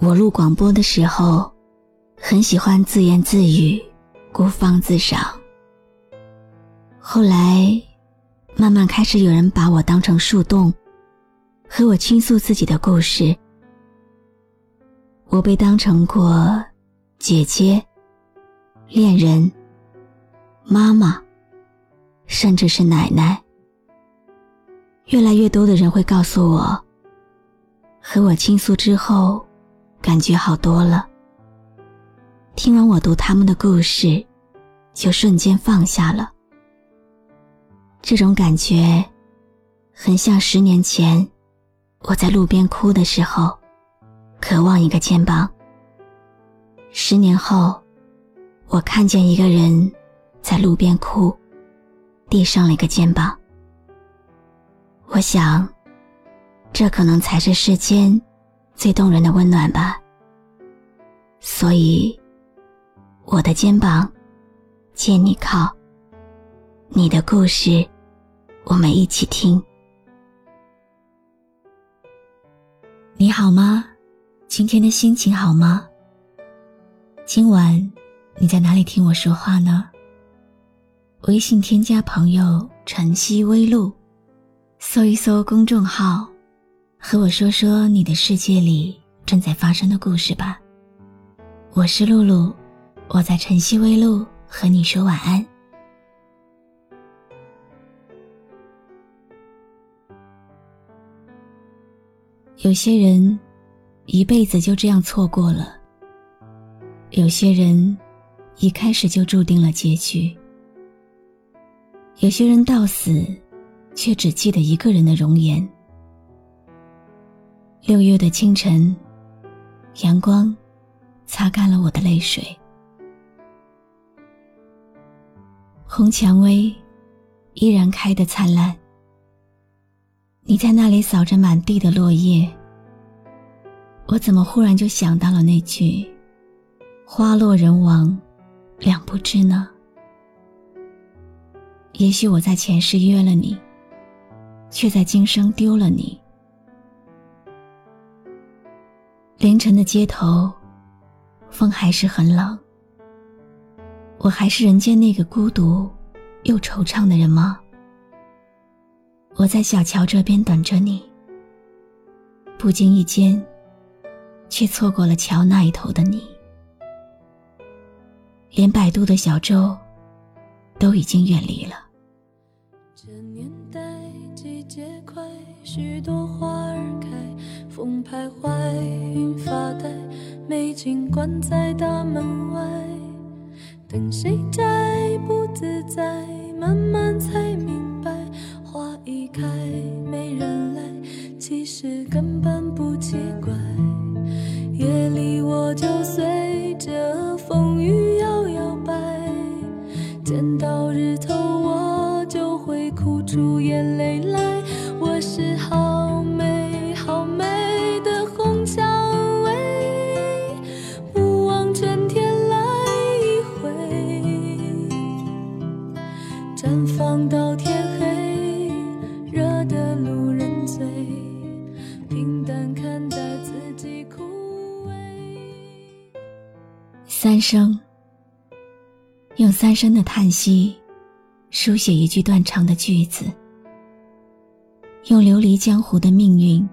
我录广播的时候，很喜欢自言自语、孤芳自赏。后来，慢慢开始有人把我当成树洞，和我倾诉自己的故事。我被当成过姐姐、恋人、妈妈，甚至是奶奶。越来越多的人会告诉我。和我倾诉之后，感觉好多了。听完我读他们的故事，就瞬间放下了。这种感觉，很像十年前我在路边哭的时候，渴望一个肩膀。十年后，我看见一个人在路边哭，递上了一个肩膀。我想。这可能才是世间最动人的温暖吧。所以，我的肩膀借你靠，你的故事我们一起听。你好吗？今天的心情好吗？今晚你在哪里听我说话呢？微信添加朋友“晨曦微露”，搜一搜公众号。和我说说你的世界里正在发生的故事吧。我是露露，我在晨曦微露和你说晚安。有些人一辈子就这样错过了，有些人一开始就注定了结局，有些人到死却只记得一个人的容颜。六月的清晨，阳光擦干了我的泪水。红蔷薇依然开得灿烂。你在那里扫着满地的落叶，我怎么忽然就想到了那句“花落人亡，两不知”呢？也许我在前世约了你，却在今生丢了你。凌晨的街头，风还是很冷。我还是人间那个孤独又惆怅的人吗？我在小桥这边等着你，不经意间，却错过了桥那一头的你。连摆渡的小舟，都已经远离了。这年代季节快，许多花儿开。风徘徊，云发呆，美景关在大门外，等谁摘不自在，慢慢才明白，花一开没人来，其实根本不奇怪。夜里我就随着风雨摇摇摆，见到日头我就会哭出眼泪来，看待自己枯萎三声，用三声的叹息，书写一句断肠的句子；用流离江湖的命运，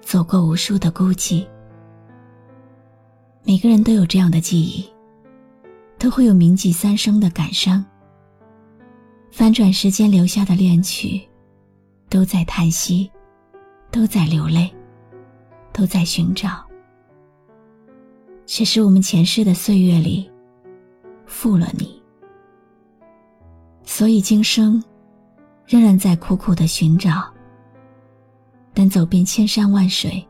走过无数的孤寂。每个人都有这样的记忆，都会有铭记三生的感伤。翻转时间留下的恋曲，都在叹息，都在流泪，都在寻找。只是我们前世的岁月里，负了你，所以今生仍然在苦苦的寻找。但走遍千山万水，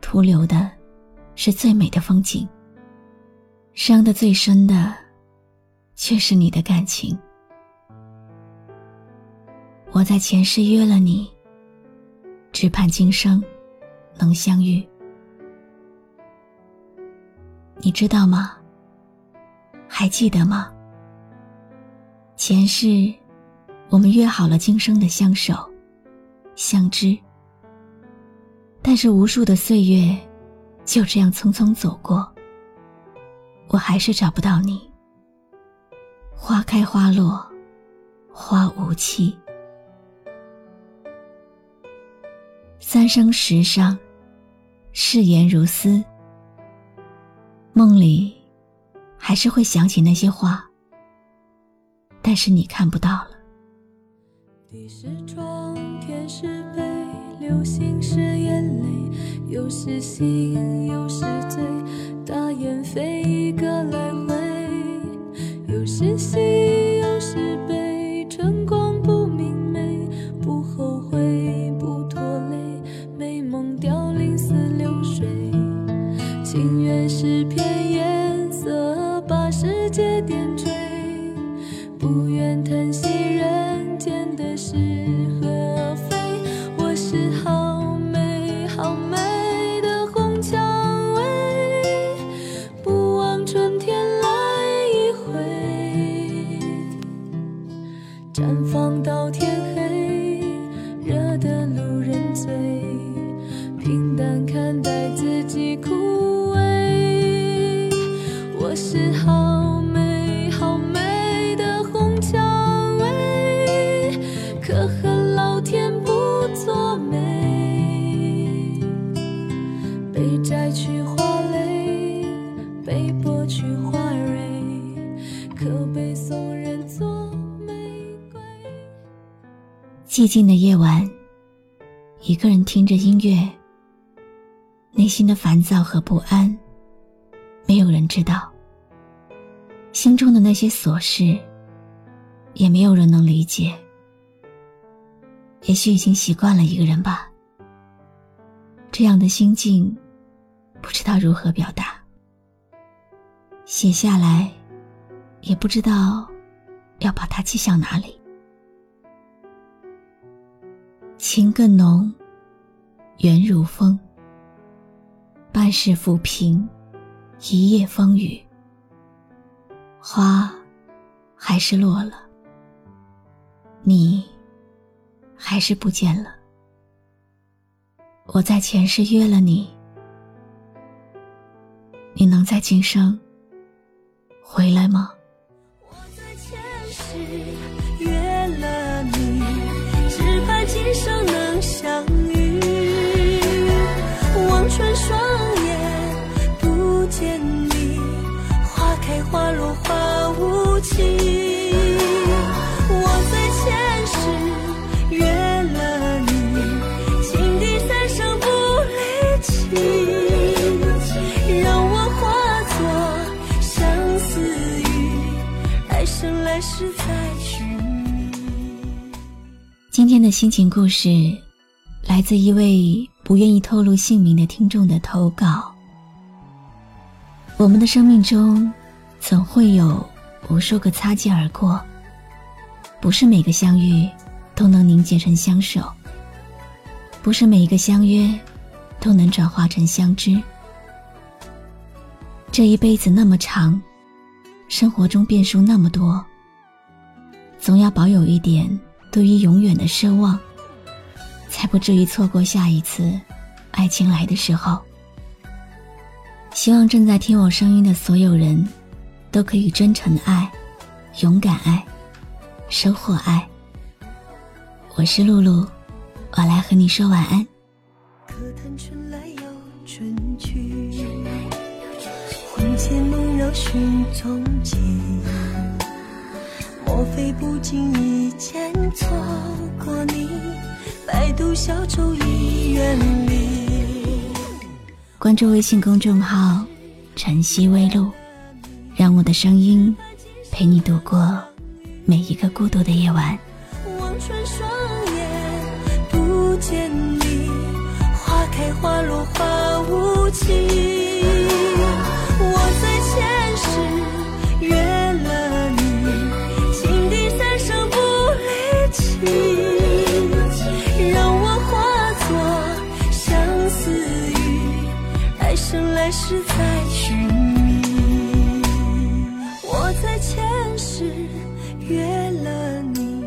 徒留的是最美的风景，伤得最深的却是你的感情。我在前世约了你，只盼今生能相遇。你知道吗？还记得吗？前世我们约好了今生的相守、相知，但是无数的岁月就这样匆匆走过，我还是找不到你。花开花落，花无期。三生石上，誓言如丝。梦里，还是会想起那些话，但是你看不到了。地是窗，天是被，流星是眼泪，有时醒，有时醉，不愿叹寂静的夜晚，一个人听着音乐，内心的烦躁和不安，没有人知道。心中的那些琐事，也没有人能理解。也许已经习惯了一个人吧。这样的心境，不知道如何表达。写下来，也不知道要把它记向哪里。情更浓，缘如风。半世浮萍，一夜风雨。花，还是落了。你，还是不见了。我在前世约了你，你能在今生回来吗？生来世再寻觅。今天的心情故事，来自一位不愿意透露姓名的听众的投稿。我们的生命中，总会有无数个擦肩而过，不是每个相遇都能凝结成相守，不是每一个相约都能转化成相知。这一辈子那么长，生活中变数那么多，总要保有一点对于永远的奢望，才不至于错过下一次爱情来的时候。希望正在听我声音的所有人，都可以真诚爱、勇敢爱、收获爱。我是露露，我来和你说晚安。可叹春来又春去，魂牵梦绕寻踪迹。莫非不经意间错过你？百度小舟已远离。关注微信公众号“晨曦微露”，让我的声音陪你度过每一个孤独的夜晚。望穿双眼，不见你，花开花落花无期。来是在寻觅。我在前世约了你，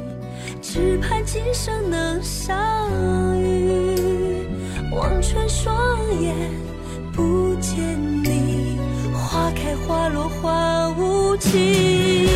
只盼今生能相遇。望穿双眼不见你，花开花落花无情。